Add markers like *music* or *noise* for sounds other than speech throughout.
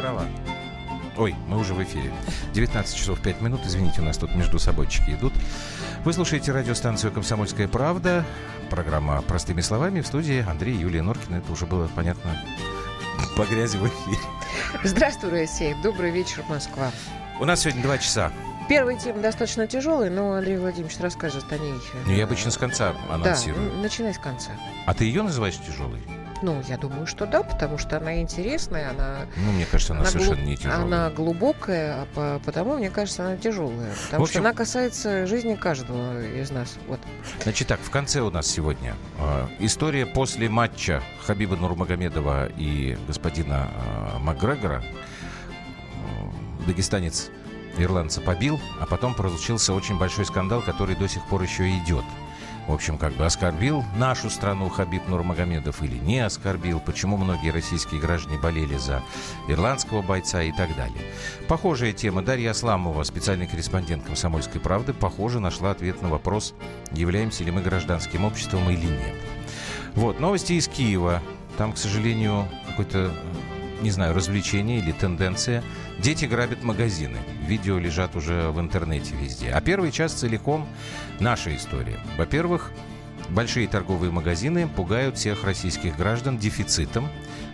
права. Ой, мы уже в эфире. 19 часов 5 минут. Извините, у нас тут между собойчики идут. Вы слушаете радиостанцию «Комсомольская правда». Программа «Простыми словами». В студии Андрей Юлия Норкина. Это уже было понятно по грязи в эфире. Здравствуй, Россия. Добрый вечер, Москва. У нас сегодня два часа. Первая тема достаточно тяжелая, но Андрей Владимирович расскажет о ней. Ну, я обычно с конца анонсирую. Да, начинай с конца. А ты ее называешь тяжелой? Ну, я думаю, что да, потому что она интересная, она... Ну, мне кажется, она, она совершенно глуб... не тяжелая. Она глубокая, а потому, мне кажется, она тяжелая. Потому общем... что она касается жизни каждого из нас. Вот. Значит так, в конце у нас сегодня э, история после матча Хабиба Нурмагомедова и господина э, Макгрегора. Э, дагестанец ирландца побил, а потом получился очень большой скандал, который до сих пор еще идет в общем, как бы оскорбил нашу страну Хабиб Нурмагомедов или не оскорбил, почему многие российские граждане болели за ирландского бойца и так далее. Похожая тема. Дарья Асламова, специальный корреспондент «Комсомольской правды», похоже, нашла ответ на вопрос, являемся ли мы гражданским обществом или нет. Вот, новости из Киева. Там, к сожалению, какой-то не знаю, развлечение или тенденция. Дети грабят магазины. Видео лежат уже в интернете везде. А первый час целиком наша история. Во-первых, большие торговые магазины пугают всех российских граждан дефицитом,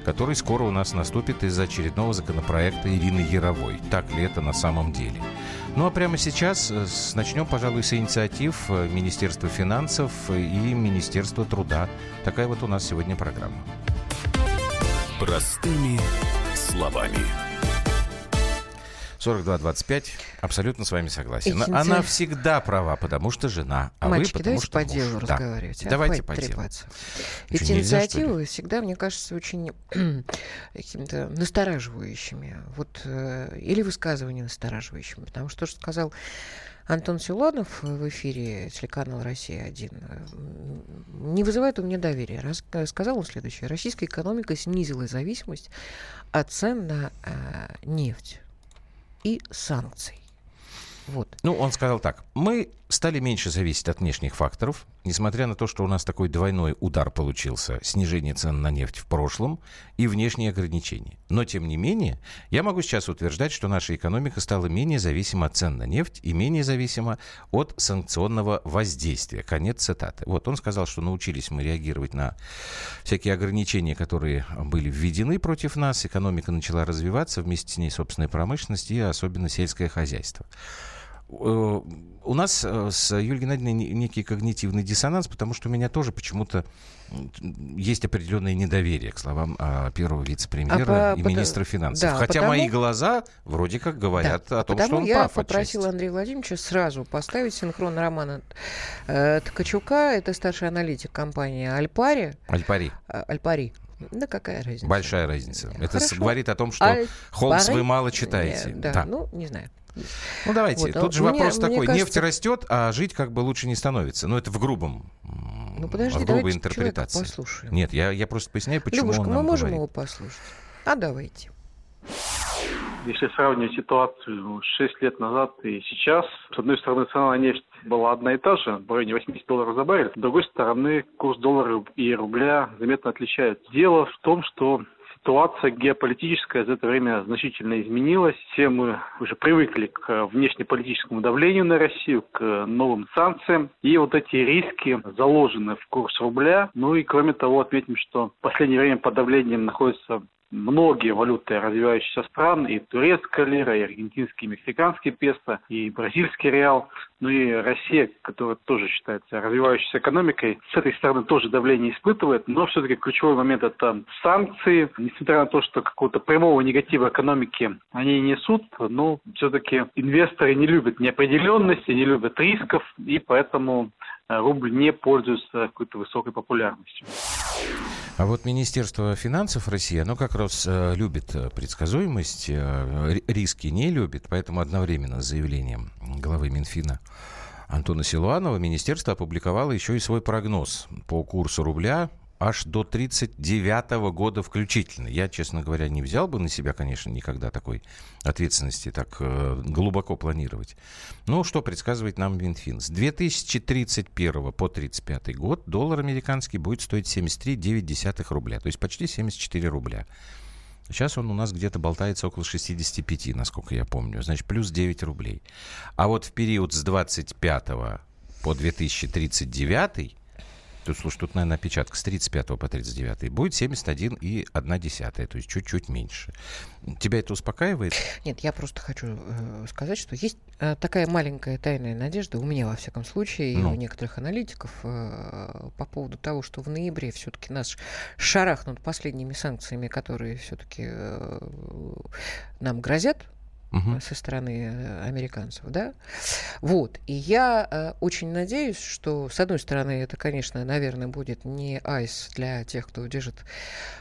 который скоро у нас наступит из-за очередного законопроекта Ирины Яровой. Так ли это на самом деле? Ну а прямо сейчас э, начнем, пожалуй, с инициатив э, Министерства финансов и Министерства труда. Такая вот у нас сегодня программа. Простыми словами. 42-25. Абсолютно с вами согласен. Эти Она всегда права, потому что жена, а Мальчики, вы потому давайте что по делу муж. разговаривать. Да. А давайте по делу. Эти Что, инициативы всегда, мне кажется, очень *clears throat* какими-то настораживающими. Вот, э, или высказывания настораживающими. Потому что то, что сказал Антон Силонов в эфире телеканала «Россия-1» не вызывает у меня доверия. Рас, сказал он следующее. Российская экономика снизила зависимость от цен на э, нефть и санкций. Вот. Ну, он сказал так. Мы стали меньше зависеть от внешних факторов, несмотря на то, что у нас такой двойной удар получился, снижение цен на нефть в прошлом и внешние ограничения. Но, тем не менее, я могу сейчас утверждать, что наша экономика стала менее зависима от цен на нефть и менее зависима от санкционного воздействия. Конец цитаты. Вот он сказал, что научились мы реагировать на всякие ограничения, которые были введены против нас. Экономика начала развиваться, вместе с ней собственная промышленность и особенно сельское хозяйство. Э, у нас э, с Юлией Геннадьевной некий когнитивный диссонанс, потому что у меня тоже почему-то есть определенное недоверие к словам а, первого вице-премьера а и по, министра финансов. Да, Хотя потому... мои глаза вроде как говорят да, о том, что он я прав. я попросила Андрея Владимировича сразу поставить синхрон романа э, Ткачука. Это старший аналитик компании Альпари. Альпари. Э, Альпари. Да какая разница? Большая разница. Это Хорошо. говорит о том, что Альпари... Холмс вы мало читаете. Да, да, ну, не знаю. Ну, давайте. Вот, Тут а же мне, вопрос такой. Кажется... Нефть растет, а жить как бы лучше не становится. Ну, это в грубом ну, подожди, в грубой интерпретации. послушаем. Нет, я, я просто поясняю, почему Любушка, он нам мы можем говорит. его послушать? А давайте. Если сравнивать ситуацию 6 лет назад и сейчас, с одной стороны, цена на нефть была одна и та же, в районе 80 долларов за баррель, с другой стороны, курс доллара и рубля заметно отличается. Дело в том, что ситуация геополитическая за это время значительно изменилась. Все мы уже привыкли к внешнеполитическому давлению на Россию, к новым санкциям. И вот эти риски заложены в курс рубля. Ну и кроме того, отметим, что в последнее время под давлением находится многие валюты развивающихся стран, и турецкая лира, и аргентинский, и мексиканский песо, и бразильский реал, ну и Россия, которая тоже считается развивающейся экономикой, с этой стороны тоже давление испытывает, но все-таки ключевой момент это санкции, несмотря на то, что какого-то прямого негатива экономики они несут, но все-таки инвесторы не любят неопределенности, не любят рисков, и поэтому э, рубль не пользуется какой-то высокой популярностью. А вот Министерство финансов России, оно как раз э, любит э, предсказуемость, э, риски не любит, поэтому одновременно с заявлением главы Минфина Антона Силуанова министерство опубликовало еще и свой прогноз по курсу рубля аж до 39 года включительно. Я, честно говоря, не взял бы на себя, конечно, никогда такой ответственности так э, глубоко планировать. Ну, что предсказывает нам Минфин? С 2031 по 35 год доллар американский будет стоить 73,9 рубля, то есть почти 74 рубля. Сейчас он у нас где-то болтается около 65, насколько я помню. Значит, плюс 9 рублей. А вот в период с 25 по 2039 Тут, слушай, тут, наверное, опечатка с 35 по 39 будет 71 и 1 десятая, то есть чуть-чуть меньше. Тебя это успокаивает? Нет, я просто хочу э, сказать, что есть э, такая маленькая тайная надежда, у меня, во всяком случае, ну. и у некоторых аналитиков, э, по поводу того, что в ноябре все-таки нас шарахнут последними санкциями, которые все-таки э, нам грозят угу. со стороны э, американцев, да. Вот. И я э, очень надеюсь, что, с одной стороны, это, конечно, наверное, будет не айс для тех, кто держит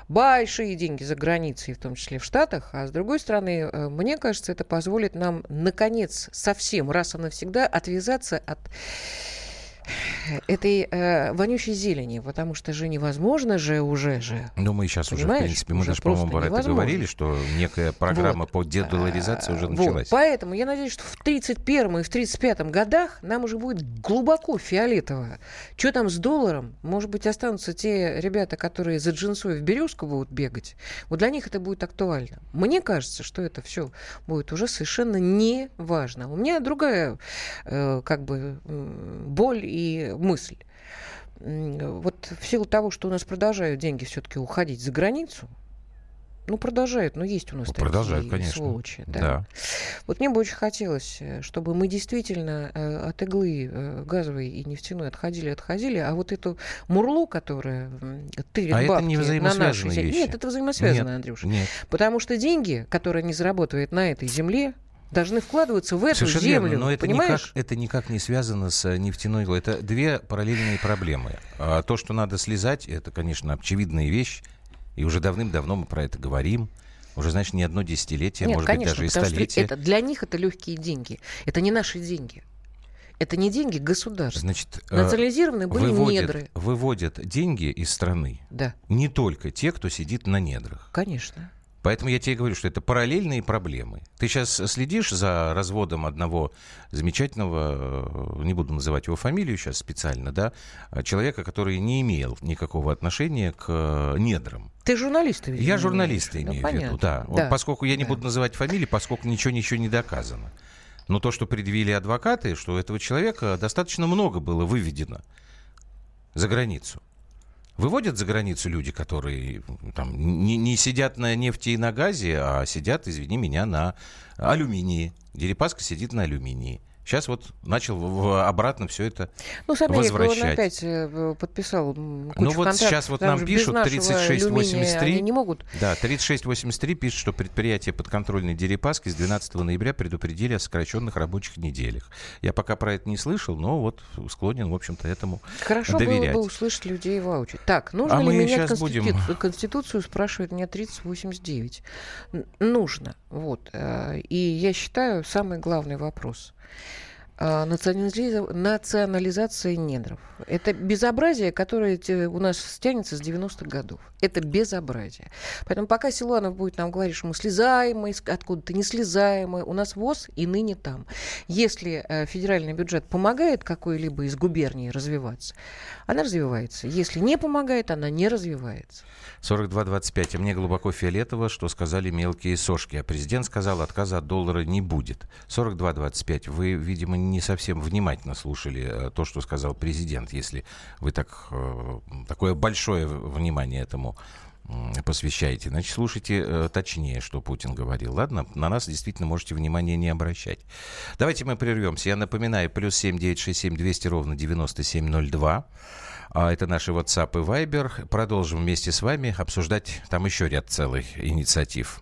большие деньги за границей, в том числе в Штатах, а с другой стороны, э, мне кажется, это позволит нам, наконец, совсем раз и навсегда отвязаться от этой э, вонючей зелени, потому что же невозможно же уже же. Ну, мы сейчас уже, в принципе, мы даже, по-моему, про это говорили, что некая программа вот. по дедоларизации уже началась. Вот. Поэтому я надеюсь, что в 31 и в 35 годах нам уже будет глубоко фиолетово. Что там с долларом? Может быть, останутся те ребята, которые за джинсой в березку будут бегать. Вот для них это будет актуально. Мне кажется, что это все будет уже совершенно не важно. У меня другая, э, как бы, боль и мысль. Вот в силу того, что у нас продолжают деньги все-таки уходить за границу, ну, продолжают, но есть у нас ну, такие продолжают, конечно. сволочи. Да. да. Вот мне бы очень хотелось, э, чтобы мы действительно э, от иглы э, газовой и нефтяной отходили, отходили, а вот эту мурлу, которая тырит а бабки это не на нашей земле... Нет, это взаимосвязано, нет, Андрюша. Нет. Потому что деньги, которые они зарабатывают на этой земле, должны вкладываться в эту Совершенно землю. Верно, но это никак, это никак не связано с э, нефтяной Это две параллельные проблемы. А то, что надо слезать, это, конечно, очевидная вещь. И уже давным-давно мы про это говорим. Уже, значит, не одно десятилетие, Нет, может конечно, быть, даже и столетие. Это, для них это легкие деньги. Это не наши деньги. Это не деньги государства. Значит, э, Национализированы были выводят, недры. Выводят деньги из страны. Да. Не только те, кто сидит на недрах. Конечно. Поэтому я тебе говорю, что это параллельные проблемы. Ты сейчас следишь за разводом одного замечательного, э, не буду называть его фамилию сейчас специально, да, человека, который не имел никакого отношения к э, недрам. Ты журналист, видимо, Я журналист имею ну, в виду, да. да. Вот поскольку я не да. буду называть фамилии, поскольку ничего ничего не доказано. Но то, что предъявили адвокаты, что у этого человека достаточно много было выведено за границу. Выводят за границу люди, которые там, не, не сидят на нефти и на газе, а сидят, извини меня, на алюминии. Дерипаска сидит на алюминии. Сейчас вот начал обратно все это ну, с возвращать. он опять э, подписал кучу Ну вот сейчас вот нам пишут 3683. Они не могут. Да, 3683 пишет, что предприятие подконтрольной Дерипаски с 12 ноября предупредили о сокращенных рабочих неделях. Я пока про это не слышал, но вот склонен, в общем-то, этому Хорошо доверять. было бы услышать людей в аудио. Так, нужно а ли менять конститу... будем... Конституцию, спрашивает меня 3089. Нужно. Вот. Э, и я считаю, самый главный вопрос – а, национализация недров. Это безобразие, которое у нас тянется с 90-х годов. Это безобразие. Поэтому пока Силуанов будет нам говорить, что мы слезаем откуда-то, не слезаем, у нас ВОЗ и ныне там. Если э, федеральный бюджет помогает какой-либо из губерний развиваться, она развивается. Если не помогает, она не развивается. 42-25. А мне глубоко фиолетово, что сказали мелкие сошки. А президент сказал, отказа от доллара не будет. 42-25. Вы, видимо, не совсем внимательно слушали э, то, что сказал президент, если вы так, э, такое большое внимание этому посвящаете. Значит, слушайте э, точнее, что Путин говорил. Ладно, на нас действительно можете внимания не обращать. Давайте мы прервемся. Я напоминаю, плюс 7 967 200 ровно 9702. А это наши WhatsApp и Viber. Продолжим вместе с вами обсуждать там еще ряд целых инициатив.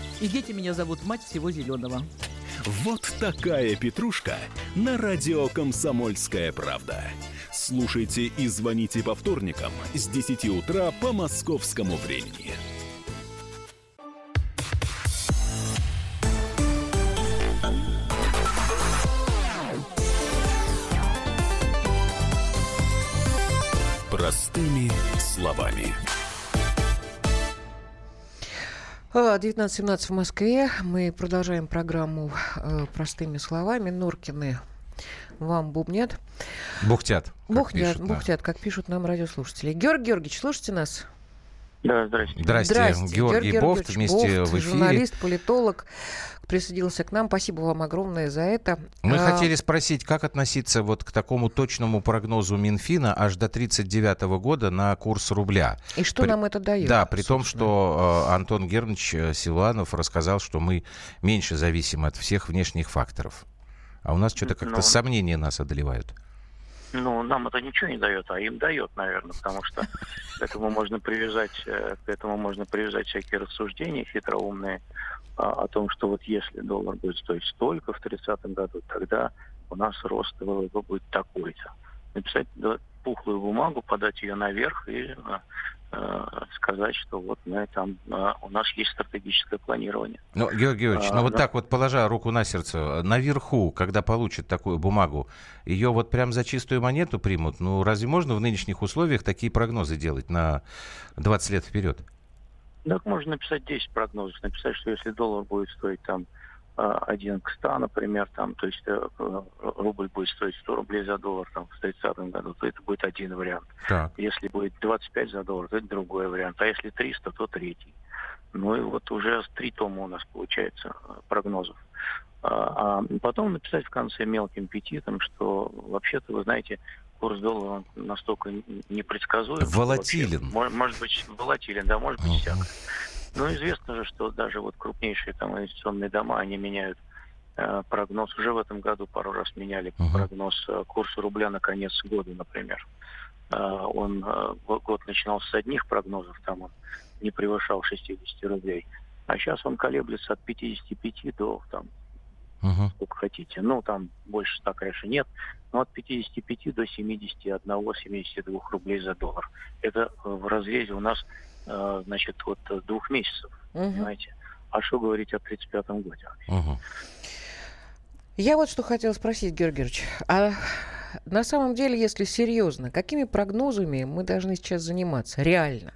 И дети меня зовут мать всего зеленого. Вот такая петрушка на радио «Комсомольская правда» Слушайте и звоните по вторникам с 10 утра по московскому времени. 19.17 в Москве. Мы продолжаем программу э, простыми словами. Норкины вам бубнят. Бухтят. Бухтят, пишут, бухтят, да. как пишут нам радиослушатели. Георгий Георгиевич, слушайте нас? Да, здрасте. Здрасте, здрасте. Георгий, Георгий Бофт вместе Бофт, в эфире. журналист, политолог, присоединился к нам. Спасибо вам огромное за это. Мы а... хотели спросить, как относиться вот к такому точному прогнозу Минфина аж до 1939 года на курс рубля. И что при... нам это дает? Да, при собственно. том, что э, Антон Германович э, Силуанов рассказал, что мы меньше зависим от всех внешних факторов. А у нас что-то как-то ну, сомнения нас одолевают. Ну, нам это ничего не дает, а им дает, наверное, потому что к этому можно привязать, э, к этому можно привязать всякие рассуждения хитроумные а, о том, что вот если доллар будет стоить столько в 30-м году, тогда у нас рост ВВП будет такой-то. Написать пухлую бумагу, подать ее наверх и э, сказать, что вот мы там, э, у нас есть стратегическое планирование. Ну, Георгий Георгиевич, а, ну вот да. так вот, положа руку на сердце, наверху, когда получат такую бумагу, ее вот прям за чистую монету примут? Ну, разве можно в нынешних условиях такие прогнозы делать на 20 лет вперед? Так можно написать 10 прогнозов, написать, что если доллар будет стоить там один к 100, например, там, то есть э, рубль будет стоить 100 рублей за доллар там, в 30 году, то это будет один вариант. Так. Если будет 25 за доллар, то это другой вариант. А если 300, то третий. Ну и вот уже три тома у нас получается э, прогнозов. А, а потом написать в конце мелким петитом, что вообще-то, вы знаете, курс доллара настолько непредсказуем. Волатилен. Вообще, может быть, волатилен, да, может быть, uh-huh. всяко. Но известно же, что даже вот крупнейшие там инвестиционные дома, они меняют э, прогноз. Уже в этом году пару раз меняли uh-huh. прогноз э, курса рубля на конец года, например. Э, он э, год начинался с одних прогнозов, там он не превышал 60 рублей. А сейчас он колеблется от 55 до там, uh-huh. сколько хотите. Ну, там больше 100, конечно, нет. Но от 55 до 71-72 рублей за доллар. Это в разрезе у нас Э, значит, вот двух месяцев, угу. понимаете. А что говорить о 35-м годе? Угу. Я вот что хотела спросить, Георгий Георгиевич. А на самом деле, если серьезно, какими прогнозами мы должны сейчас заниматься реально?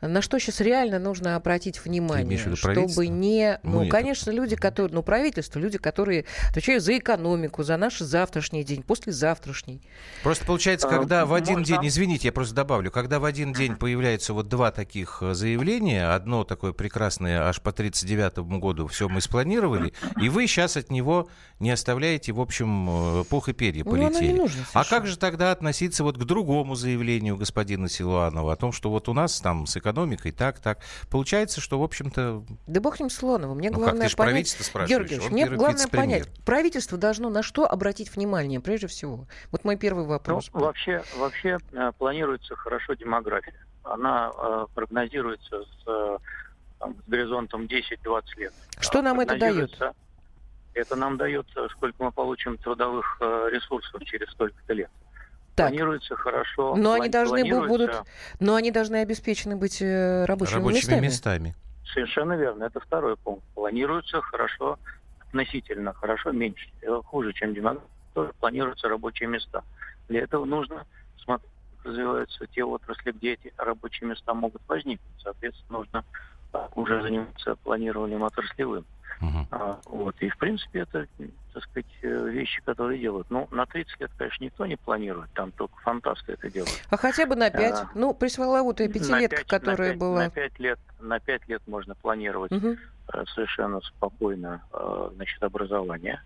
На что сейчас реально нужно обратить внимание, чтобы не... Ну, Мы конечно, это... люди, которые... Ну, правительство, люди, которые отвечают за экономику, за наш завтрашний день, послезавтрашний. Просто получается, а, когда а, в один можно... день... Извините, я просто добавлю. Когда в один день появляются вот два таких э, заявления, одно такое прекрасное аж по 39 году все мы спланировали, и вы сейчас от него не оставляете, в общем, э, пух и перья ну, полетели. Ну, нужно, а как же тогда относиться вот к другому заявлению господина Силуанова о том, что вот у нас там с экономикой так, так. Получается, что, в общем-то... Да бог ним Слонова. Мне ну, главное как, ты понять... правительство спрашиваешь. Георгиевич, мне главное понять, правительство должно на что обратить внимание, прежде всего? Вот мой первый вопрос. Ну, вообще, вообще э, планируется хорошо демография. Она э, прогнозируется с, э, там, с горизонтом 10-20 лет. Что нам это дает? Это нам дает, сколько мы получим трудовых э, ресурсов через столько-то лет так. планируется хорошо. Но они должны будут, но они должны обеспечены быть э, рабочими, рабочими местами. местами. Совершенно верно. Это второй пункт. Планируется хорошо, относительно хорошо, меньше, э, хуже, чем демография, тоже планируются рабочие места. Для этого нужно смотреть, развиваются те отрасли, где эти рабочие места могут возникнуть. Соответственно, нужно уже заниматься планированием отраслевым. Uh-huh. А, вот. И, в принципе, это, так сказать, э, вещи, которые делают. Ну, на 30 лет, конечно, никто не планирует, там только фантасты это делают. А хотя бы на 5? А, ну, пресловутая пятилетка, 5, которая на 5, была... На 5 лет, на 5 лет можно планировать uh-huh. совершенно спокойно э, значит, образование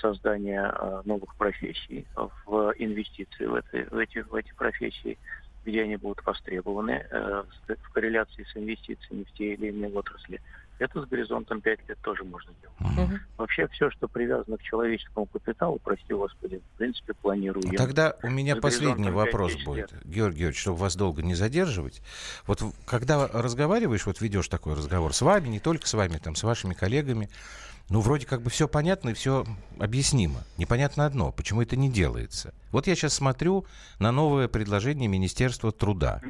создание новых профессий, в инвестиции в, эти, в, эти, в эти профессии, где они будут востребованы в корреляции с инвестициями в те или иные отрасли. Это с горизонтом 5 лет тоже можно делать. Угу. Вообще все, что привязано к человеческому капиталу, прости господи, в принципе, планируем. Тогда у меня последний вопрос будет, лет. Георгий Георгиевич, чтобы вас долго не задерживать. Вот когда разговариваешь, вот ведешь такой разговор с вами, не только с вами, там, с вашими коллегами, ну, вроде как бы все понятно и все объяснимо. Непонятно одно, почему это не делается. Вот я сейчас смотрю на новое предложение Министерства труда.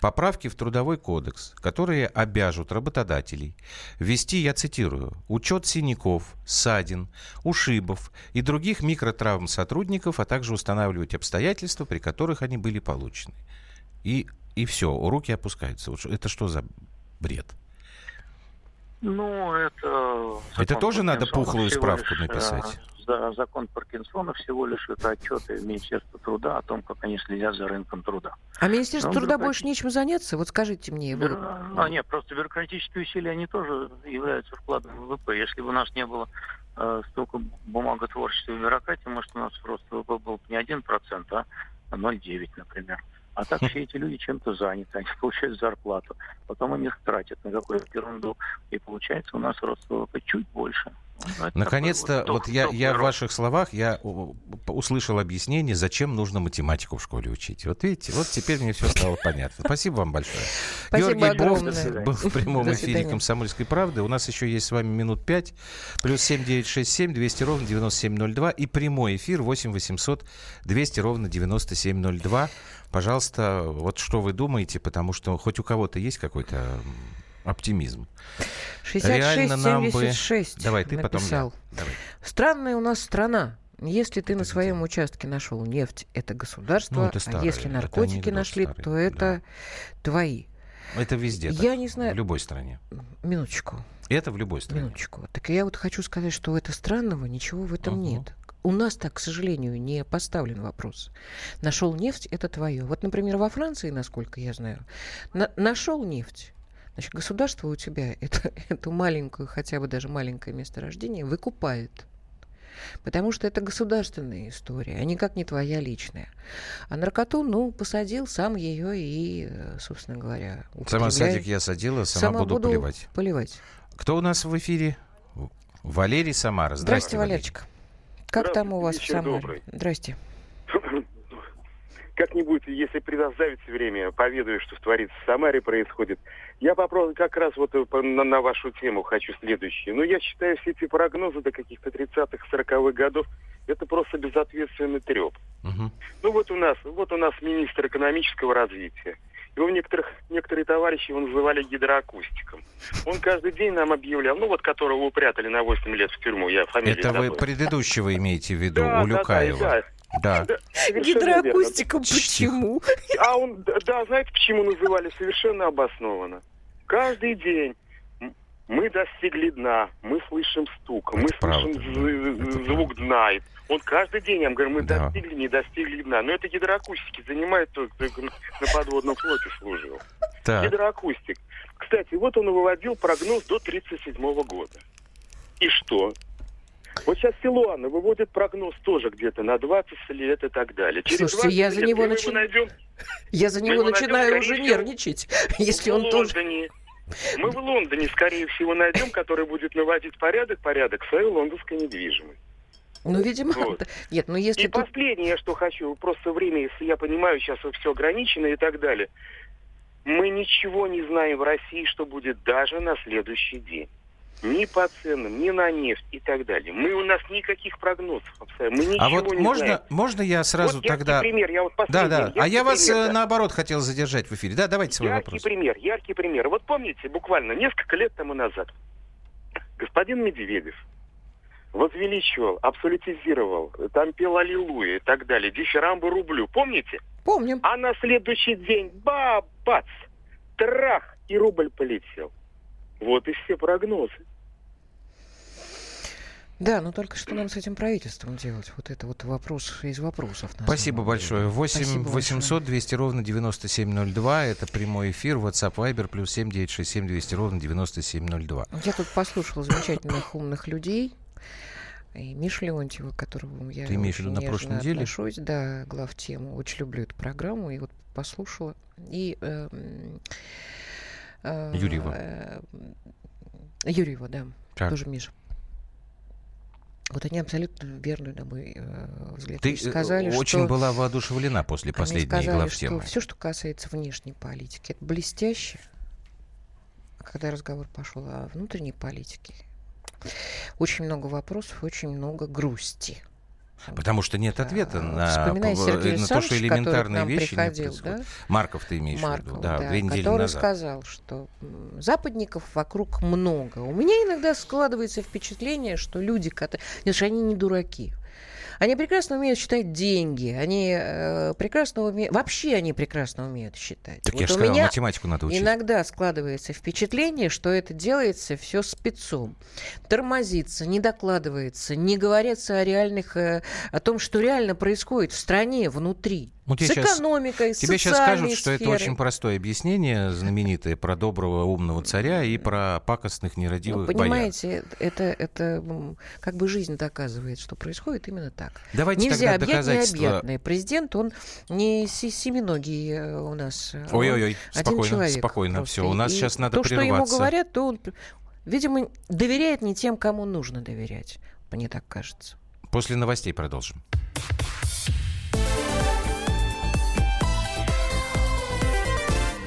Поправки в Трудовой кодекс, которые обяжут работодателей ввести, я цитирую, учет синяков, ссадин, ушибов и других микротравм сотрудников, а также устанавливать обстоятельства, при которых они были получены. И, и все, руки опускаются. Это что за бред? Ну, это... Это тоже надо пухлую справку лишь, написать? Да, закон Паркинсона всего лишь это отчеты Министерства труда о том, как они следят за рынком труда. А Министерство Но труда бюрократ... больше нечем заняться? Вот скажите мне. Бюро... А, нет, просто бюрократические усилия, они тоже являются вкладом в ВВП. Если бы у нас не было э, столько бумаготворчества и бюрократии, может, у нас рост ВВП был не 1%, а 0,9, например. А так все эти люди чем-то заняты, они *laughs* получают зарплату, потом они их тратят на какую-то ерунду, и получается у нас рост ВВП чуть больше. Ну, Наконец-то, вот, я, я в ваших словах, я услышал объяснение, зачем нужно математику в школе учить. Вот видите, вот теперь мне все стало понятно. Спасибо вам большое. Спасибо Георгий огромное. был в прямом эфире «Комсомольской правды». У нас еще есть с вами минут пять. Плюс семь девять шесть семь двести ровно девяносто семь ноль два. И прямой эфир восемь восемьсот двести ровно девяносто семь ноль два. Пожалуйста, вот что вы думаете, потому что хоть у кого-то есть какой-то оптимизм. 66-76 бы... Давай, ты написал. потом я. Давай. Странная у нас страна. Если ты на своем где? участке нашел нефть, это государство, ну, это старое, а если наркотики нашли, старый, то это да. твои. Это везде. Я так, не знаю. В любой стране. Минуточку. Это в любой стране. Минуточку. Так я вот хочу сказать, что это странного ничего в этом угу. нет. У нас так, к сожалению, не поставлен вопрос. Нашел нефть, это твое. Вот, например, во Франции, насколько я знаю, на нашел нефть. Значит, государство у тебя *laughs* это, эту маленькую, хотя бы даже маленькое месторождение выкупает. Потому что это государственная история, а никак не твоя личная. А наркоту, ну, посадил, сам ее и, собственно говоря, Сама садик я садила, сама, сама буду, буду поливать. поливать. Кто у нас в эфире? Валерий Самара. Здравствуйте, Здравствуйте Валерчик. Как там у вас в Самаре? Добрый. Здрасте. Как-нибудь, если предоставится время, поведаю, что творится в Самаре происходит. Я попробую как раз вот э, на, на вашу тему хочу следующее. Ну, я считаю, все эти прогнозы до каких-то 30-х, 40-х годов, это просто безответственный треп. Угу. Ну, вот у нас, вот у нас министр экономического развития. Его некоторых, некоторые товарищи его называли гидроакустиком. Он каждый день нам объявлял, ну вот которого упрятали на 8 лет в тюрьму, я фамилию Это забыл. вы предыдущего имеете в виду, да, Улюкаева? Да, да, да. Да. Гидроакустиком почему? А он, да, знаете, почему называли? Совершенно обоснованно. Каждый день мы достигли дна, мы слышим стук, Это мы правда, слышим да. звук дна. Он каждый день нам говорит, мы да. достигли, не достигли дна. Но это гидроакустики занимает только, только на подводном флоте служил. Так. Гидроакустик. Кстати, вот он выводил прогноз до 1937 года. И что? Вот сейчас Силуана выводит прогноз тоже где-то на 20 лет и так далее. Через Слушайте, я за него, начи... найдем... я за него начинаю уже нервничать, *laughs* если он тоже... Мы в Лондоне, скорее всего, найдем, который будет наводить порядок, порядок своей лондонской недвижимости. Ну, видимо, вот. нет, ну если... И тут... последнее, что хочу, просто время, если я понимаю, сейчас все ограничено и так далее. Мы ничего не знаем в России, что будет даже на следующий день ни по ценам, ни на нефть и так далее. Мы у нас никаких прогнозов абсолютно. Мы ничего а вот не можно, знаем. можно я сразу вот тогда... пример, я вот Да, да. А я вас пример, да. наоборот хотел задержать в эфире. Да, давайте свой яркий вопрос. пример, яркий пример. Вот помните, буквально несколько лет тому назад господин Медведев возвеличивал, абсолютизировал, там пел Аллилуйя и так далее, дифирамбы рублю. Помните? Помним. А на следующий день, ба, бац, трах, и рубль полетел. Вот и все прогнозы. Да, но только что нам с этим правительством делать? Вот это вот вопрос из вопросов. Спасибо большое. 8 800 200 ровно 9702. Это прямой эфир. WhatsApp Viber плюс 7 967 200 ровно 9702. Я тут послушала замечательных умных людей. И Миша Леонтьева, которого я Ты имеешь в виду на прошлой неделе? отношусь, да, глав тему. Очень люблю эту программу. И вот послушала. И... Э, Юрьева. Э, Юрьева, да. Так. Тоже Миша. Вот они абсолютно верно, на мой э, взгляд, Ты э, сказали, очень что... была воодушевлена после последней сказали, главтемы. Что все, что касается внешней политики, это блестяще. А когда разговор пошел о внутренней политике, очень много вопросов, очень много грусти. Потому что нет ответа на, на то, что элементарные вещи приходил, не Да? Марков ты имеешь Марков, в виду, да, да, две недели который назад. сказал, что западников вокруг много. У меня иногда складывается впечатление, что люди, которые... Нет, они не дураки. Они прекрасно умеют считать деньги, они э, прекрасно умеют, вообще они прекрасно умеют считать. Так вот я же сказал, математику надо учить. Иногда складывается впечатление, что это делается все спецом. Тормозится, не докладывается, не говорится о реальных, э, о том, что реально происходит в стране, внутри. Ну, с экономикой, с Тебе сейчас скажут, что это очень простое объяснение, знаменитое, про доброго умного царя и про пакостных нерадивых ну, понимаете, бояр. это, это как бы жизнь доказывает, что происходит именно так. Давайте Нельзя тогда объять доказательства... необъятное. Президент, он не семиногий э, у нас. А Ой-ой-ой, спокойно, человек спокойно. Просто. Все, у нас и сейчас надо то, прерваться. То, что ему говорят, то он, видимо, доверяет не тем, кому нужно доверять. Мне так кажется. После новостей продолжим.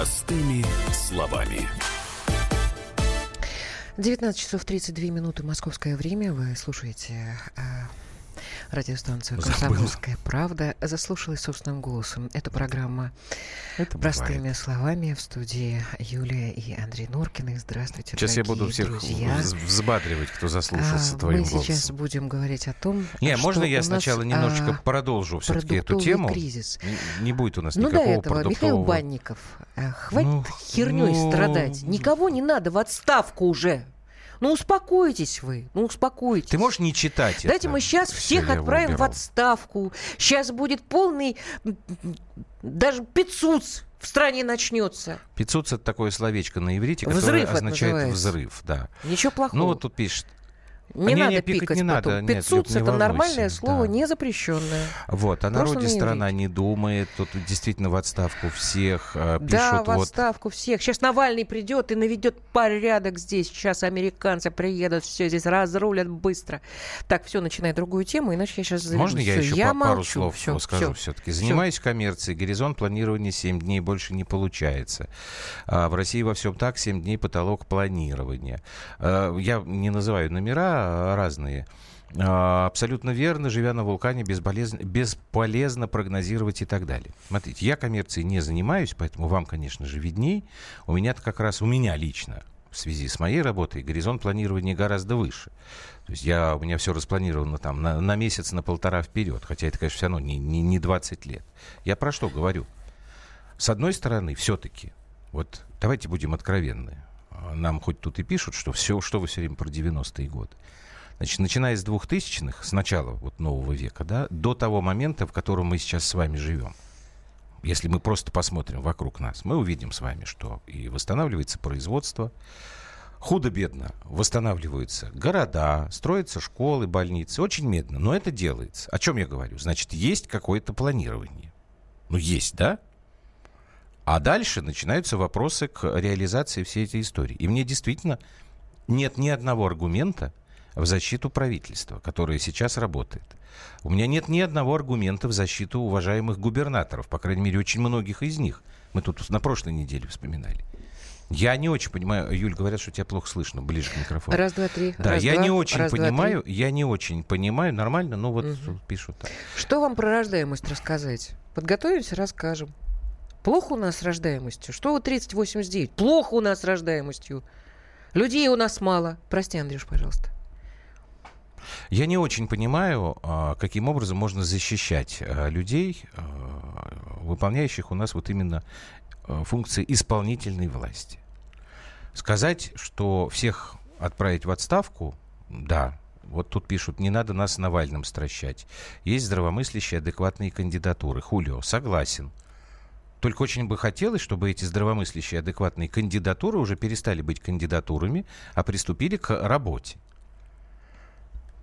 Простыми словами. 19 часов 32 минуты московское время. Вы слушаете а, радиостанцию «Комсомольская правда» заслушалась собственным голосом. Это программа Это «Простыми бывает. словами» в студии Юлия и Андрей Норкины. Здравствуйте, Сейчас я буду всех друзья. взбадривать, кто заслушался а, твоим Мы голосом. сейчас будем говорить о том, Не, можно я сначала немножечко а, продолжу все-таки эту тему? кризис. Не, не будет у нас ну, никакого до этого, продуктового... Михаил Банников, а, хватит ну, херней ну... страдать. Никого не надо в отставку уже. Ну, успокойтесь вы, ну, успокойтесь. Ты можешь не читать Давайте это. мы сейчас всех отправим в отставку. Сейчас будет полный, даже пиццуц в стране начнется. Пиццуц это такое словечко на иврите, которое взрыв означает взрыв. Да. Ничего плохого. Ну, вот тут пишет, не, не надо пикать не потом. Надо. Пиццуц это нормальное слово, да. не запрещенное. Вот, о народе страна не думает. Тут действительно в отставку всех э, пишут. Да, в вот... отставку всех. Сейчас Навальный придет и наведет порядок здесь. Сейчас американцы приедут, все здесь разрулят быстро. Так, все, начинай другую тему, иначе я сейчас Можно я еще я пару молчу. слов все, скажу все. все-таки? Занимаюсь все. коммерцией. Горизонт планирования 7 дней больше не получается. А в России во всем так, 7 дней потолок планирования. А, я не называю номера, разные. А, абсолютно верно, живя на вулкане, бесполезно, бесполезно прогнозировать и так далее. Смотрите, я коммерцией не занимаюсь, поэтому вам, конечно же, видней. У меня как раз, у меня лично, в связи с моей работой, горизонт планирования гораздо выше. То есть я, у меня все распланировано там на, на месяц, на полтора вперед. Хотя это, конечно, все равно не, не, не 20 лет. Я про что говорю? С одной стороны, все-таки, вот давайте будем откровенны. Нам хоть тут и пишут, что все, что вы все время про 90-е годы. Значит, начиная с 2000-х, с начала вот нового века, да, до того момента, в котором мы сейчас с вами живем. Если мы просто посмотрим вокруг нас, мы увидим с вами, что и восстанавливается производство, худо-бедно восстанавливаются города, строятся школы, больницы. Очень медленно, но это делается. О чем я говорю? Значит, есть какое-то планирование. Ну, есть, да? А дальше начинаются вопросы к реализации всей этой истории. И мне действительно нет ни одного аргумента, в защиту правительства, которое сейчас работает. У меня нет ни одного аргумента в защиту уважаемых губернаторов, по крайней мере, очень многих из них. Мы тут на прошлой неделе вспоминали. Я не очень понимаю, Юль, говорят, что тебя плохо слышно, ближе к микрофону. Раз, два, три. Да, раз, я два, не очень раз, понимаю, два, я не очень понимаю, нормально, но вот угу. пишут так. Что вам про рождаемость рассказать? Подготовимся, расскажем. Плохо у нас с рождаемостью? Что вы 30-89? Плохо у нас с рождаемостью. Людей у нас мало. Прости, Андрюш, пожалуйста. Я не очень понимаю, а, каким образом можно защищать а, людей, а, выполняющих у нас вот именно функции исполнительной власти. Сказать, что всех отправить в отставку, да, вот тут пишут, не надо нас Навальным стращать. Есть здравомыслящие, адекватные кандидатуры. Хулио, согласен. Только очень бы хотелось, чтобы эти здравомыслящие, адекватные кандидатуры уже перестали быть кандидатурами, а приступили к работе.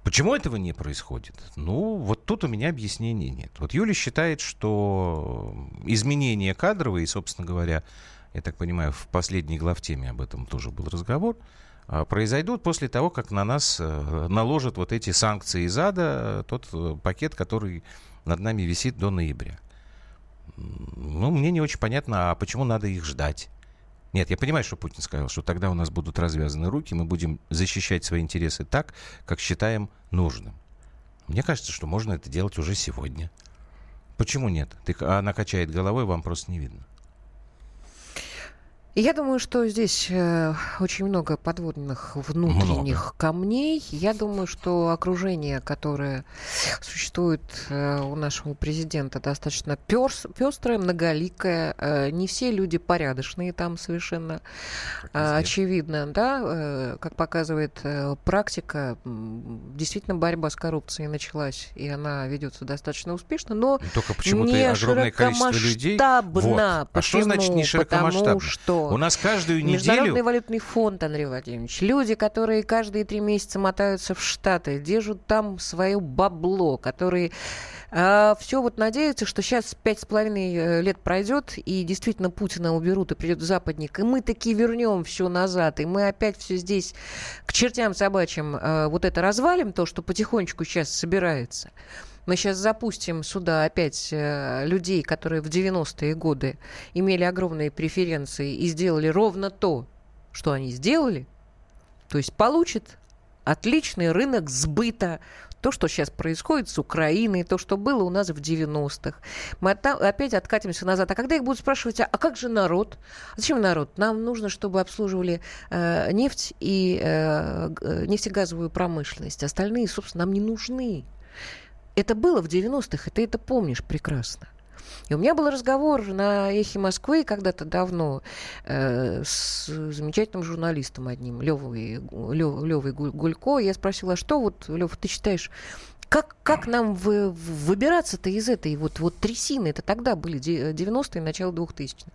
Почему этого не происходит? Ну, вот тут у меня объяснений нет. Вот Юля считает, что изменения кадровые, собственно говоря, я так понимаю, в последней главтеме об этом тоже был разговор, а, произойдут после того, как на нас э, наложат вот эти санкции из ада, тот э, пакет, который над нами висит до ноября. Ну, мне не очень понятно, а почему надо их ждать? Нет, я понимаю, что Путин сказал, что тогда у нас будут развязаны руки, мы будем защищать свои интересы так, как считаем нужным. Мне кажется, что можно это делать уже сегодня. Почему нет? Ты, она качает головой, вам просто не видно. Я думаю, что здесь э, очень много подводных внутренних много. камней. Я думаю, что окружение, которое существует э, у нашего президента, достаточно перс, пестрое, многоликое. Э, не все люди порядочные там совершенно э, очевидно, да, э, как показывает э, практика, действительно борьба с коррупцией началась, и она ведется достаточно успешно, но Только почему-то не огромное количество людей. Вот. А что значит не широкомасштабно? Потому что у нас каждую неделю... Международный валютный фонд, Андрей Владимирович. Люди, которые каждые три месяца мотаются в Штаты, держат там свое бабло, которые а, все вот надеются, что сейчас пять с половиной э, лет пройдет, и действительно Путина уберут, и придет западник, и мы таки вернем все назад, и мы опять все здесь к чертям собачьим а, вот это развалим, то, что потихонечку сейчас собирается. Мы сейчас запустим сюда опять э, людей, которые в 90-е годы имели огромные преференции и сделали ровно то, что они сделали. То есть получит отличный рынок сбыта, то, что сейчас происходит с Украиной, то, что было у нас в 90-х. Мы от, опять откатимся назад. А когда их будут спрашивать, а, а как же народ? А зачем народ? Нам нужно, чтобы обслуживали э, нефть и э, нефтегазовую промышленность. Остальные, собственно, нам не нужны. Это было в 90-х, и ты это помнишь прекрасно. И у меня был разговор на «Эхе Москвы» когда-то давно э, с замечательным журналистом одним, Левой, Лев, Левой Гулько. Я спросила, а что вот, Лев, ты считаешь, как, как нам вы, выбираться-то из этой вот, вот трясины? Это тогда были 90-е, начало 2000-х.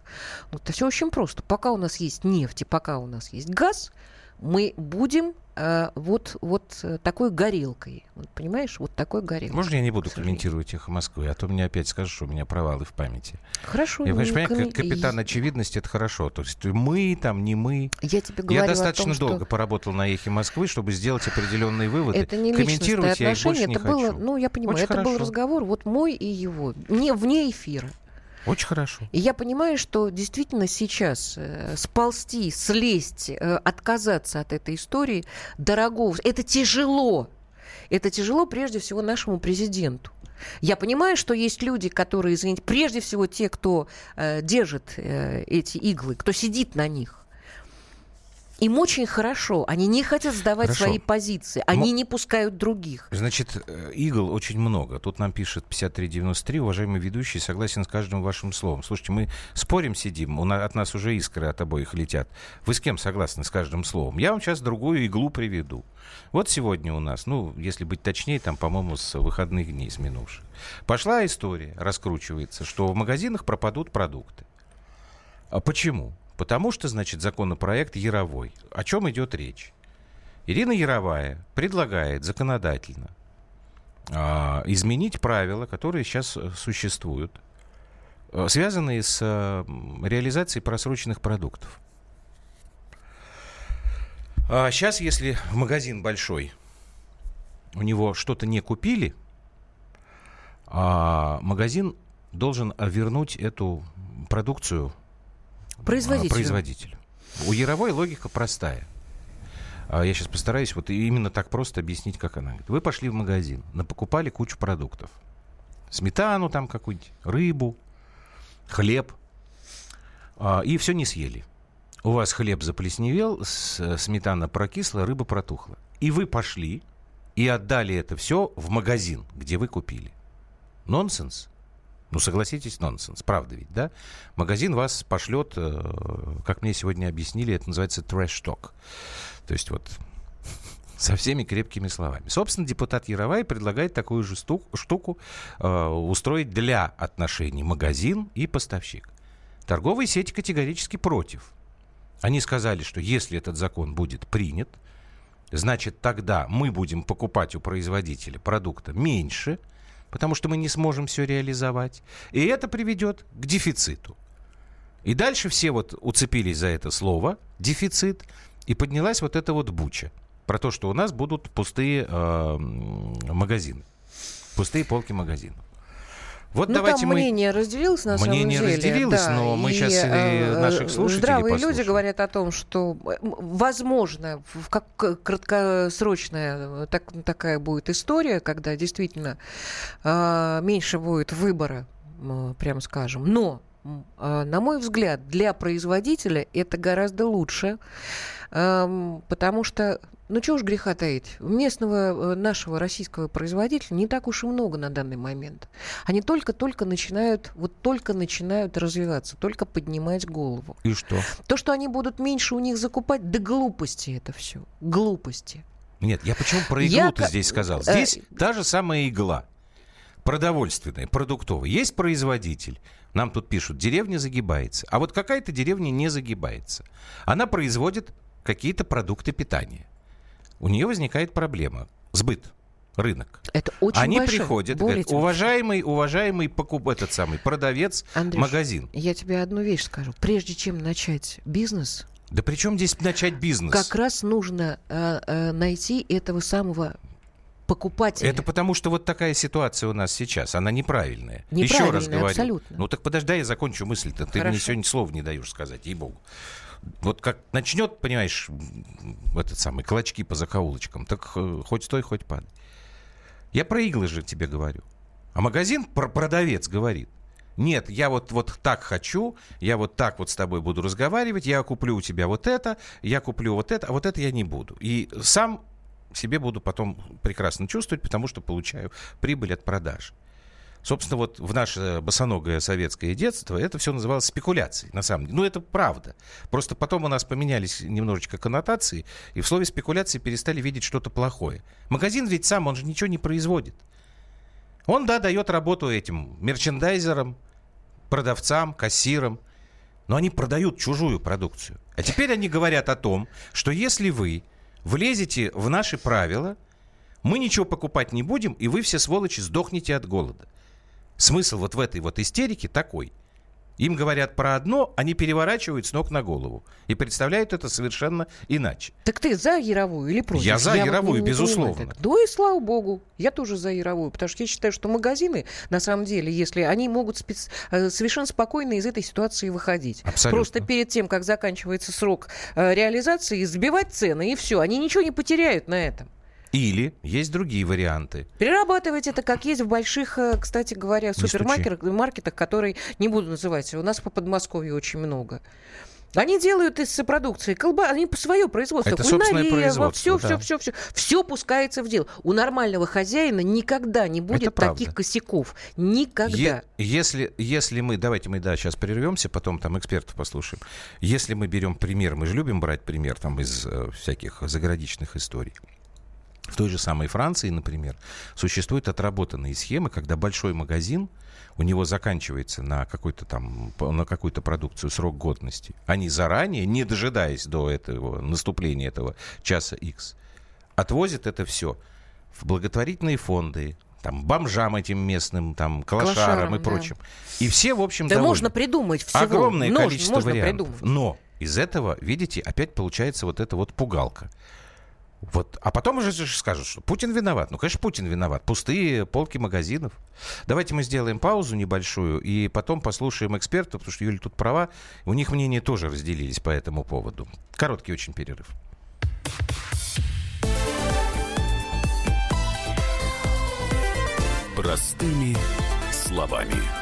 Вот, это все очень просто. Пока у нас есть нефть и пока у нас есть газ, мы будем э, вот, вот э, такой горелкой. Вот, понимаешь, вот такой горелкой. Можно я не буду комментировать «Эхо Москвы», а то мне опять скажут, что у меня провалы в памяти. Хорошо. Я, понимаешь, ком... капитан очевидности — это хорошо. То есть мы там, не мы. Я тебе говорю Я достаточно том, долго что... поработал на «Эхе Москвы», чтобы сделать определенные выводы. Это не Комментировать я их больше это не было, хочу. Ну, я понимаю, Очень это хорошо. был разговор вот мой и его. Не вне эфира. Очень хорошо. И я понимаю, что действительно сейчас э, сползти, слезть, э, отказаться от этой истории дорого. Это тяжело. Это тяжело прежде всего нашему президенту. Я понимаю, что есть люди, которые, извините, прежде всего те, кто э, держит э, эти иглы, кто сидит на них. Им очень хорошо. Они не хотят сдавать Хорошо. свои позиции. Они не пускают других. Значит, э, игл очень много. Тут нам пишет 5393. Уважаемый ведущий, согласен с каждым вашим словом. Слушайте, мы спорим, сидим, у нас, от нас уже искры от обоих летят. Вы с кем согласны с каждым словом? Я вам сейчас другую иглу приведу. Вот сегодня у нас, ну, если быть точнее, там, по-моему, с выходных дней, с минувших. Пошла история, раскручивается, что в магазинах пропадут продукты. А почему? Потому что, значит, законопроект Яровой. О чем идет речь? Ирина Яровая предлагает законодательно а, изменить правила, которые сейчас э, существуют, э, связанные с э, реализацией просроченных продуктов. А сейчас, если магазин большой, у него что-то не купили, а магазин должен вернуть эту продукцию Производителю. производителю. У Яровой логика простая. А Я сейчас постараюсь вот именно так просто объяснить, как она. говорит. Вы пошли в магазин, покупали кучу продуктов. Сметану там какую-нибудь, рыбу, хлеб. а, И все не съели. У вас хлеб заплесневел, сметана прокисла, рыба протухла. И вы пошли и отдали это все в магазин, где вы купили. Нонсенс. Ну, согласитесь, нонсенс. Правда ведь, да? Магазин вас пошлет, э, как мне сегодня объяснили, это называется трэш-ток. То есть вот *laughs* со всеми крепкими словами. Собственно, депутат Яровай предлагает такую же штуку э, устроить для отношений магазин и поставщик. Торговые сети категорически против. Они сказали, что если этот закон будет принят, значит тогда мы будем покупать у производителя продукта меньше, потому что мы не сможем все реализовать. И это приведет к дефициту. И дальше все вот уцепились за это слово «дефицит», и поднялась вот эта вот буча про то, что у нас будут пустые э, магазины, пустые полки магазинов. Вот ну, давайте там мы... мнение разделилось на мнение самом деле. разделилось, да, но мы и, сейчас и э, наших слушателей Здравые послушаем. люди говорят о том, что возможно, в как краткосрочная так, такая будет история, когда действительно э, меньше будет выбора, э, прямо скажем. Но, э, на мой взгляд, для производителя это гораздо лучше, э, потому что ну, чего уж греха таить. Местного э, нашего российского производителя не так уж и много на данный момент. Они только-только начинают, вот только начинают развиваться, только поднимать голову. И что? То, что они будут меньше у них закупать, да глупости это все. Глупости. Нет, я почему про иглу-то я... здесь сказал? Э, здесь э... та же самая игла. Продовольственная, продуктовая. Есть производитель. Нам тут пишут, деревня загибается. А вот какая-то деревня не загибается. Она производит какие-то продукты питания у нее возникает проблема. Сбыт рынок. Это очень Они большой, приходят, говорят, уважаемый, уважаемый покуп, этот самый продавец, Андрюш, магазин. Я тебе одну вещь скажу. Прежде чем начать бизнес, да при чем здесь начать бизнес? Как раз нужно э, э, найти этого самого покупателя. Это потому, что вот такая ситуация у нас сейчас, она неправильная. Неправильная, Еще раз говорю. абсолютно. Ну так подожди, я закончу мысль-то. Ты мне сегодня слова не даешь сказать, ей-богу вот как начнет, понимаешь, этот самый клочки по закоулочкам, так э, хоть стой, хоть падай. Я про иглы же тебе говорю. А магазин, про продавец говорит, нет, я вот, вот так хочу, я вот так вот с тобой буду разговаривать, я куплю у тебя вот это, я куплю вот это, а вот это я не буду. И сам себе буду потом прекрасно чувствовать, потому что получаю прибыль от продаж. Собственно, вот в наше босоногое советское детство это все называлось спекуляцией, на самом деле. Ну, это правда. Просто потом у нас поменялись немножечко коннотации, и в слове спекуляции перестали видеть что-то плохое. Магазин ведь сам, он же ничего не производит. Он, да, дает работу этим мерчендайзерам, продавцам, кассирам, но они продают чужую продукцию. А теперь они говорят о том, что если вы влезете в наши правила, мы ничего покупать не будем, и вы все сволочи сдохнете от голода. Смысл вот в этой вот истерике такой. Им говорят про одно, они переворачивают с ног на голову. И представляют это совершенно иначе. Так ты за Яровую или против? Я за я Яровую, вот безусловно. Да и слава богу. Я тоже за Яровую. Потому что я считаю, что магазины, на самом деле, если они могут спец... Э, совершенно спокойно из этой ситуации выходить. Абсолютно. Просто перед тем, как заканчивается срок э, реализации, сбивать цены, и все. Они ничего не потеряют на этом. Или есть другие варианты. Перерабатывать это как есть в больших, э, кстати говоря, супермаркетах, которые не буду называть. У нас по Подмосковью очень много. Они делают из продукции колба, они по свое производство. Это собственное производство, все, да. все, все, все, все пускается в дело. У нормального хозяина никогда не будет таких косяков. Никогда. Е- если, если мы, давайте мы, да, сейчас прервемся, потом там экспертов послушаем. Если мы берем пример, мы же любим брать пример там из э, всяких заграничных историй. В той же самой Франции, например, существуют отработанные схемы, когда большой магазин, у него заканчивается на, какой-то там, на какую-то продукцию срок годности. Они заранее, не дожидаясь до этого наступления этого часа X, отвозят это все в благотворительные фонды, там, бомжам этим местным, там, калашарам, калашарам и прочим. Да. И все, в общем, Да довольны. можно придумать всего. Огромное Нож, количество вариантов. Придумать. Но из этого, видите, опять получается вот эта вот пугалка. Вот. А потом уже скажут, что Путин виноват. Ну, конечно, Путин виноват. Пустые полки магазинов. Давайте мы сделаем паузу небольшую и потом послушаем экспертов, потому что Юля тут права. У них мнения тоже разделились по этому поводу. Короткий очень перерыв. Простыми словами.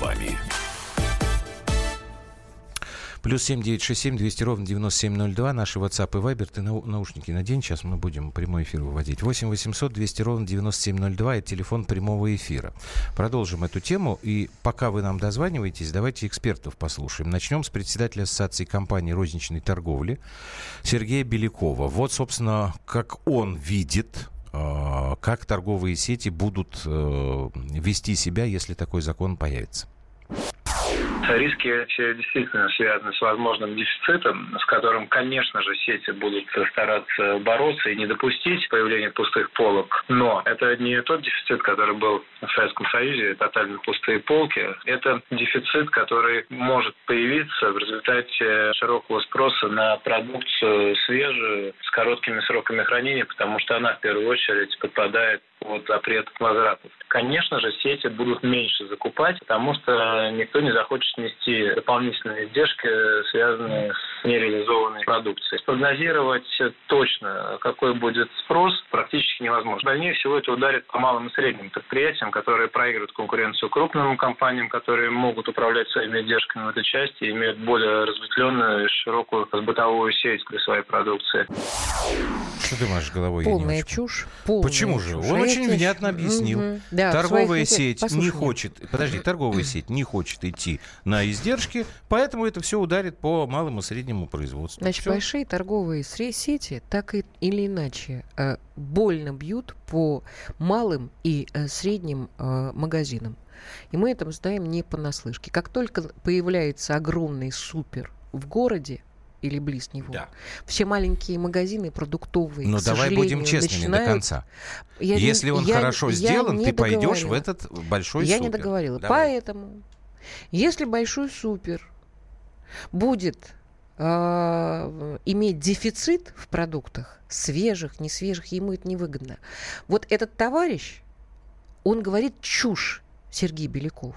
Словами. Плюс семь девять шесть семь двести ровно девяносто семь ноль два. Наши WhatsApp и Viber. Ты наушники надень. Сейчас мы будем прямой эфир выводить. Восемь восемьсот двести ровно девяносто семь ноль два. Это телефон прямого эфира. Продолжим эту тему. И пока вы нам дозваниваетесь, давайте экспертов послушаем. Начнем с председателя Ассоциации компаний розничной торговли Сергея Белякова. Вот, собственно, как он видит как торговые сети будут э, вести себя, если такой закон появится. Риски эти действительно связаны с возможным дефицитом, с которым, конечно же, сети будут стараться бороться и не допустить появления пустых полок. Но это не тот дефицит, который был в Советском Союзе, тотально пустые полки. Это дефицит, который может появиться в результате широкого спроса на продукцию свежую, с короткими сроками хранения, потому что она в первую очередь подпадает под запрет возвратов. Конечно же, сети будут меньше закупать, потому что никто не захочет нести дополнительные издержки, связанные с нереализованной продукцией. Спрогнозировать точно, какой будет спрос, практически невозможно. Больнее всего это ударит по малым и средним предприятиям, которые проигрывают конкуренцию крупным компаниям, которые могут управлять своими издержками в этой части и имеют более разветвленную и широкую бытовую сеть для своей продукции. Что ты машешь головой? Полная чушь. Полная Почему же? Он очень внятно объяснил. Угу. Да, торговая сеть Послушай не хочет, подожди, *clears throat* торговая сеть не хочет идти на издержки, поэтому это все ударит по малому и среднему производству. Значит, все. большие торговые сети так и, или иначе э, больно бьют по малым и э, средним э, магазинам. И мы это знаем не понаслышке. Как только появляется огромный супер в городе, или близ него. Да. Все маленькие магазины продуктовые. Но давай будем честными начинают... до конца. Я Если не, он я, хорошо я сделан, ты пойдешь в этот большой я супер. Я не договорила. Давай. Поэтому, если большой супер будет э, иметь дефицит в продуктах, свежих, не свежих, ему это невыгодно. Вот этот товарищ, он говорит чушь, Сергей Беляков.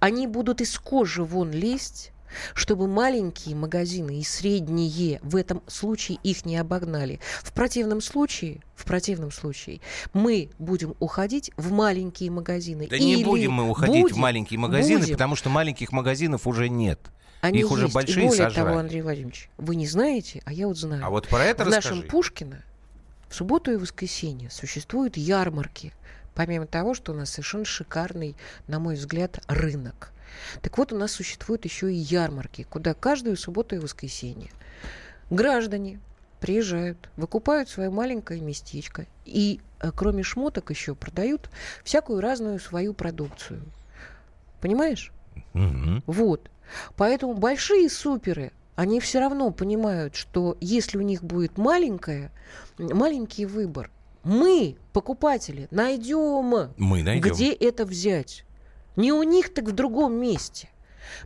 Они будут из кожи вон лезть, чтобы маленькие магазины и средние в этом случае их не обогнали. В противном случае, в противном случае мы будем уходить в маленькие магазины. Да не будем мы уходить будем, в маленькие магазины, будем. потому что маленьких магазинов уже нет. Они Их уже есть. большие и более сожрали. того, Андрей Владимирович, вы не знаете, а я вот знаю. А вот про это В расскажи. нашем Пушкино в субботу и воскресенье существуют ярмарки. Помимо того, что у нас совершенно шикарный, на мой взгляд, рынок. Так вот, у нас существуют еще и ярмарки, куда каждую субботу и воскресенье граждане приезжают, выкупают свое маленькое местечко и, э, кроме шмоток, еще продают всякую разную свою продукцию. Понимаешь? Угу. Вот. Поэтому большие суперы, они все равно понимают, что если у них будет маленькая, маленький выбор, мы, покупатели, найдем, мы найдем. где это взять. Не у них, так в другом месте.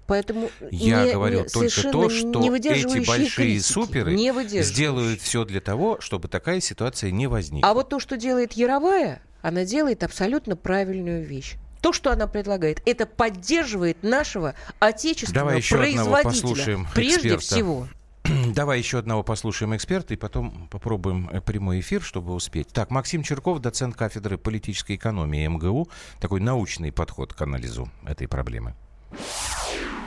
Поэтому я не, говорю не, только то, что эти большие критики, суперы не сделают все для того, чтобы такая ситуация не возникла. А вот то, что делает Яровая, она делает абсолютно правильную вещь. То, что она предлагает, это поддерживает нашего отечественного Давай еще производителя. послушаем прежде эксперта. всего. *clears throat* Давай еще одного послушаем эксперта и потом попробуем э, прямой эфир, чтобы успеть. Так, Максим Черков, доцент кафедры политической экономии МГУ. Такой научный подход к анализу этой проблемы.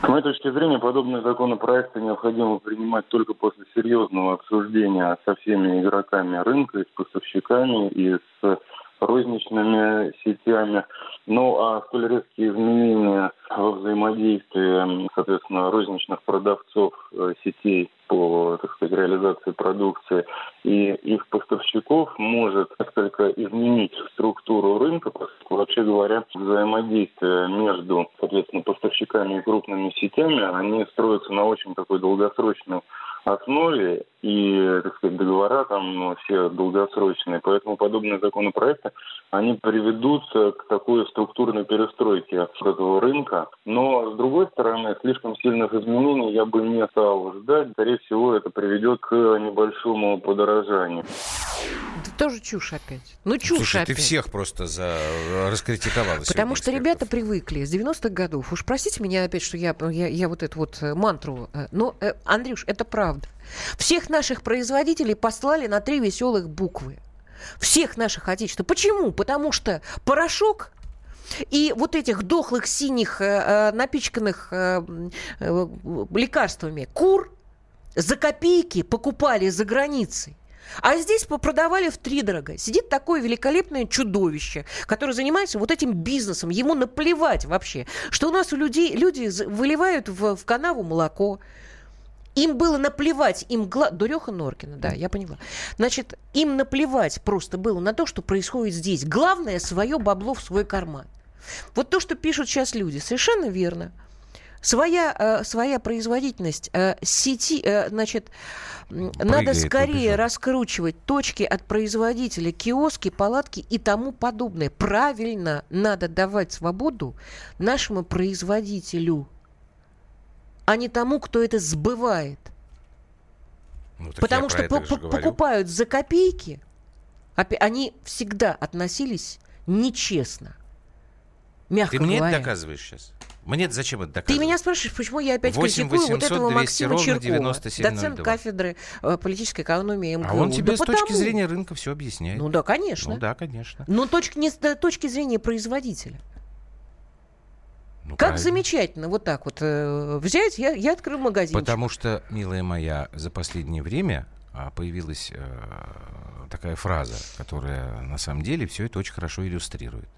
С моей точки зрения, подобные законопроекты необходимо принимать только после серьезного обсуждения со всеми игроками рынка, и с поставщиками, и с розничными сетями. Ну а столь резкие изменения во взаимодействии, соответственно, розничных продавцов э, сетей по, так сказать, реализации продукции и их поставщиков может несколько изменить структуру рынка, вообще говоря, взаимодействие между, соответственно, поставщиками и крупными сетями, они строятся на очень такой долгосрочной основе, и, так сказать, договора там ну, все долгосрочные. Поэтому подобные законопроекты, они приведут к такой структурной перестройке этого рынка. Но, с другой стороны, слишком сильных изменений я бы не стал ждать. Скорее всего, это приведет к небольшому подорожанию. Тоже чушь опять. Ну, чушь Слушай, опять. ты всех просто за... раскритиковала Потому что экспертов. ребята привыкли с 90-х годов. Уж простите меня опять, что я, я, я вот эту вот э, мантру... э, Но, э, Андрюш, это правда. Всех наших производителей послали на три веселых буквы. Всех наших отечественных. Почему? Потому что порошок И вот этих дохлых синих, э, напичканных лекарствами кур за копейки покупали за границей. А здесь продавали в три дорого. Сидит такое великолепное чудовище, которое занимается вот этим бизнесом. Ему наплевать вообще, что у нас у людей люди выливают в, в канаву молоко. Им было наплевать, им гла... Дуреха Норкина, да, я поняла. Значит, им наплевать просто было на то, что происходит здесь. Главное, свое бабло в свой карман. Вот то, что пишут сейчас люди, совершенно верно. Своя, э, своя производительность э, сети, э, значит, Прыгает, надо скорее убежал. раскручивать точки от производителя, киоски, палатки и тому подобное. Правильно, надо давать свободу нашему производителю, а не тому, кто это сбывает. Ну, Потому что по покупают за копейки, они всегда относились нечестно. Мягко Ты мне говоря. это доказываешь сейчас? Мне зачем это доказывать? Ты меня спрашиваешь, почему я опять 8 критикую 800, вот этого Максима Черкова, доцент кафедры э, политической экономии МГУ. А он тебе да с потому... точки зрения рынка все объясняет. Ну да, конечно. Ну да, конечно. Но точки, не с точки зрения производителя. Ну, как правильно. замечательно вот так вот э, взять, я, я открыл магазин. Потому что, милая моя, за последнее время а, появилась э, такая фраза, которая на самом деле все это очень хорошо иллюстрирует.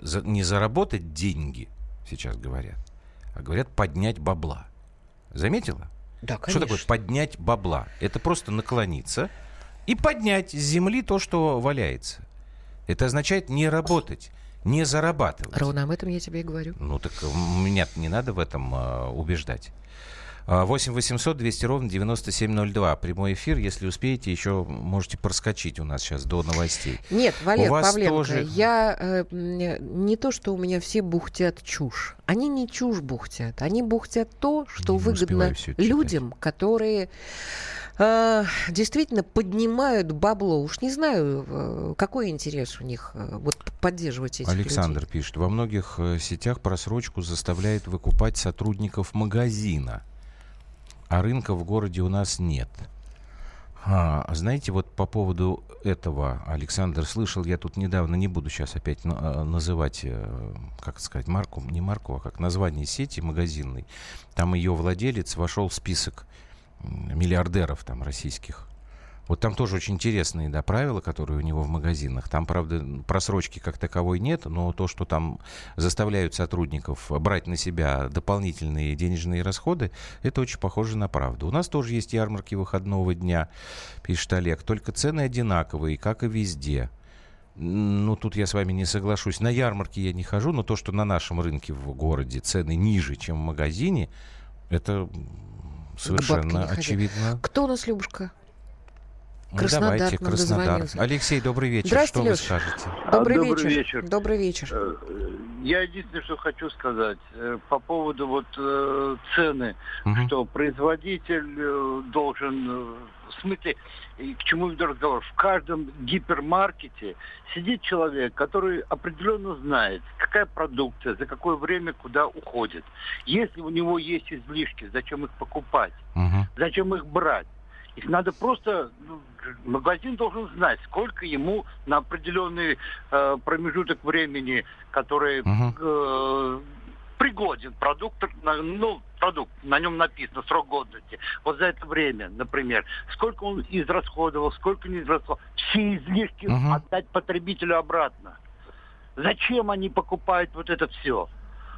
За, не заработать деньги, сейчас говорят, а говорят поднять бабла. Заметила? Да, конечно. Что такое поднять бабла? Это просто наклониться и поднять с земли то, что валяется. Это означает не работать, не зарабатывать. Ровно об этом я тебе и говорю. Ну так меня не надо в этом э, убеждать. 8 800 200 ровно 9702. Прямой эфир. Если успеете, еще можете проскочить у нас сейчас до новостей. Нет, Валер Павленко, тоже... я э, не то, что у меня все бухтят чушь. Они не чушь бухтят. Они бухтят то, что не выгодно людям, которые э, действительно поднимают бабло. Уж не знаю, э, какой интерес у них э, вот поддерживать этих Александр людей. пишет, во многих э, сетях просрочку заставляют выкупать сотрудников магазина а рынка в городе у нас нет. А, знаете, вот по поводу этого, Александр, слышал, я тут недавно, не буду сейчас опять а, называть, э, как сказать, марку, не марку, а как название сети магазинной. Там ее владелец вошел в список миллиардеров там российских. Вот там тоже очень интересные да, правила, которые у него в магазинах. Там, правда, просрочки как таковой нет, но то, что там заставляют сотрудников брать на себя дополнительные денежные расходы, это очень похоже на правду. У нас тоже есть ярмарки выходного дня, пишет Олег, только цены одинаковые, как и везде. Ну, тут я с вами не соглашусь. На ярмарке я не хожу, но то, что на нашем рынке в городе цены ниже, чем в магазине, это совершенно очевидно. Кто у нас, Любушка? Ну, Краснодар давайте, Краснодар. Алексей, добрый вечер. Что вы скажете? Добрый, добрый вечер. вечер. Добрый вечер. Э, я единственное, что хочу сказать э, по поводу вот э, цены, угу. что производитель должен, в смысле, к чему веду разговор, в каждом гипермаркете сидит человек, который определенно знает, какая продукция, за какое время куда уходит. Если у него есть излишки, зачем их покупать, угу. зачем их брать. Их надо просто, ну, магазин должен знать, сколько ему на определенный э, промежуток времени, который угу. э, пригоден продукт, ну, продукт, на нем написано срок годности. Вот за это время, например, сколько он израсходовал, сколько не израсходовал. Все излишки угу. отдать потребителю обратно. Зачем они покупают вот это все?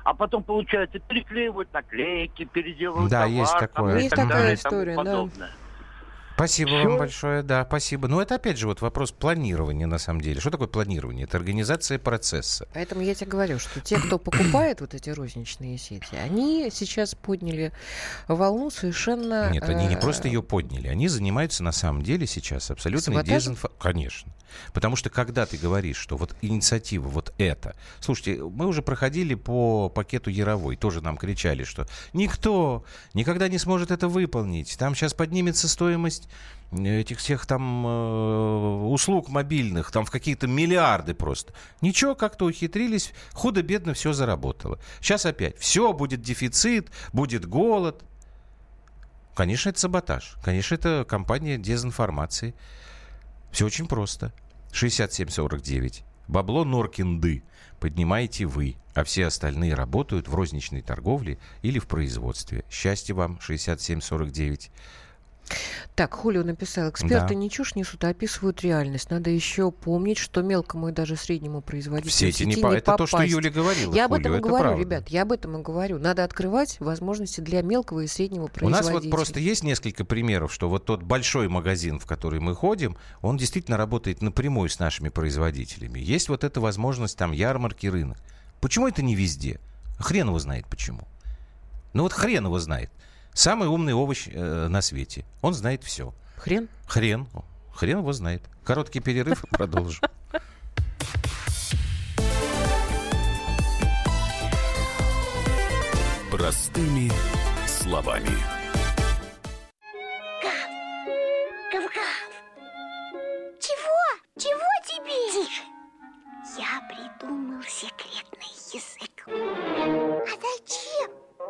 а потом, получается, переклеивают наклейки, переделывают да, товар. Есть такое. Есть такая история, да. Спасибо Все? вам большое, да, спасибо. Но это опять же вот вопрос планирования на самом деле. Что такое планирование? Это организация процесса. Поэтому я тебе говорю, что те, кто покупает вот эти розничные сети, они сейчас подняли волну совершенно... Нет, они не э, просто ее подняли, они занимаются на самом деле сейчас абсолютно дезинфо... Конечно. Потому что когда ты говоришь, что вот инициатива вот это... Слушайте, мы уже проходили по пакету Яровой, тоже нам кричали, что никто никогда не сможет это выполнить. Там сейчас поднимется стоимость этих всех там э, услуг мобильных, там в какие-то миллиарды просто. Ничего, как-то ухитрились, худо-бедно все заработало. Сейчас опять все, будет дефицит, будет голод. Конечно, это саботаж. Конечно, это компания дезинформации. Все очень просто. 6749. Бабло Норкинды. поднимаете вы, а все остальные работают в розничной торговле или в производстве. Счастья вам, 6749. Так, Хулио написал, эксперты да. не чушь несут, а описывают реальность. Надо еще помнить, что мелкому и даже среднему производителю все эти не, по... Это то, что Юля говорила. Я Хулио, об этом и говорю, правда. ребят, я об этом и говорю. Надо открывать возможности для мелкого и среднего производителя. У нас вот просто есть несколько примеров, что вот тот большой магазин, в который мы ходим, он действительно работает напрямую с нашими производителями. Есть вот эта возможность там ярмарки, рынок. Почему это не везде? Хрен его знает почему. Ну вот хрен его знает. Самый умный овощ э, на свете. Он знает все. Хрен? Хрен. Хрен его знает. Короткий перерыв и *laughs* продолжим. Простыми словами. Гав! Чего? Чего тебе? Тише. Я придумал секретный язык. А зачем?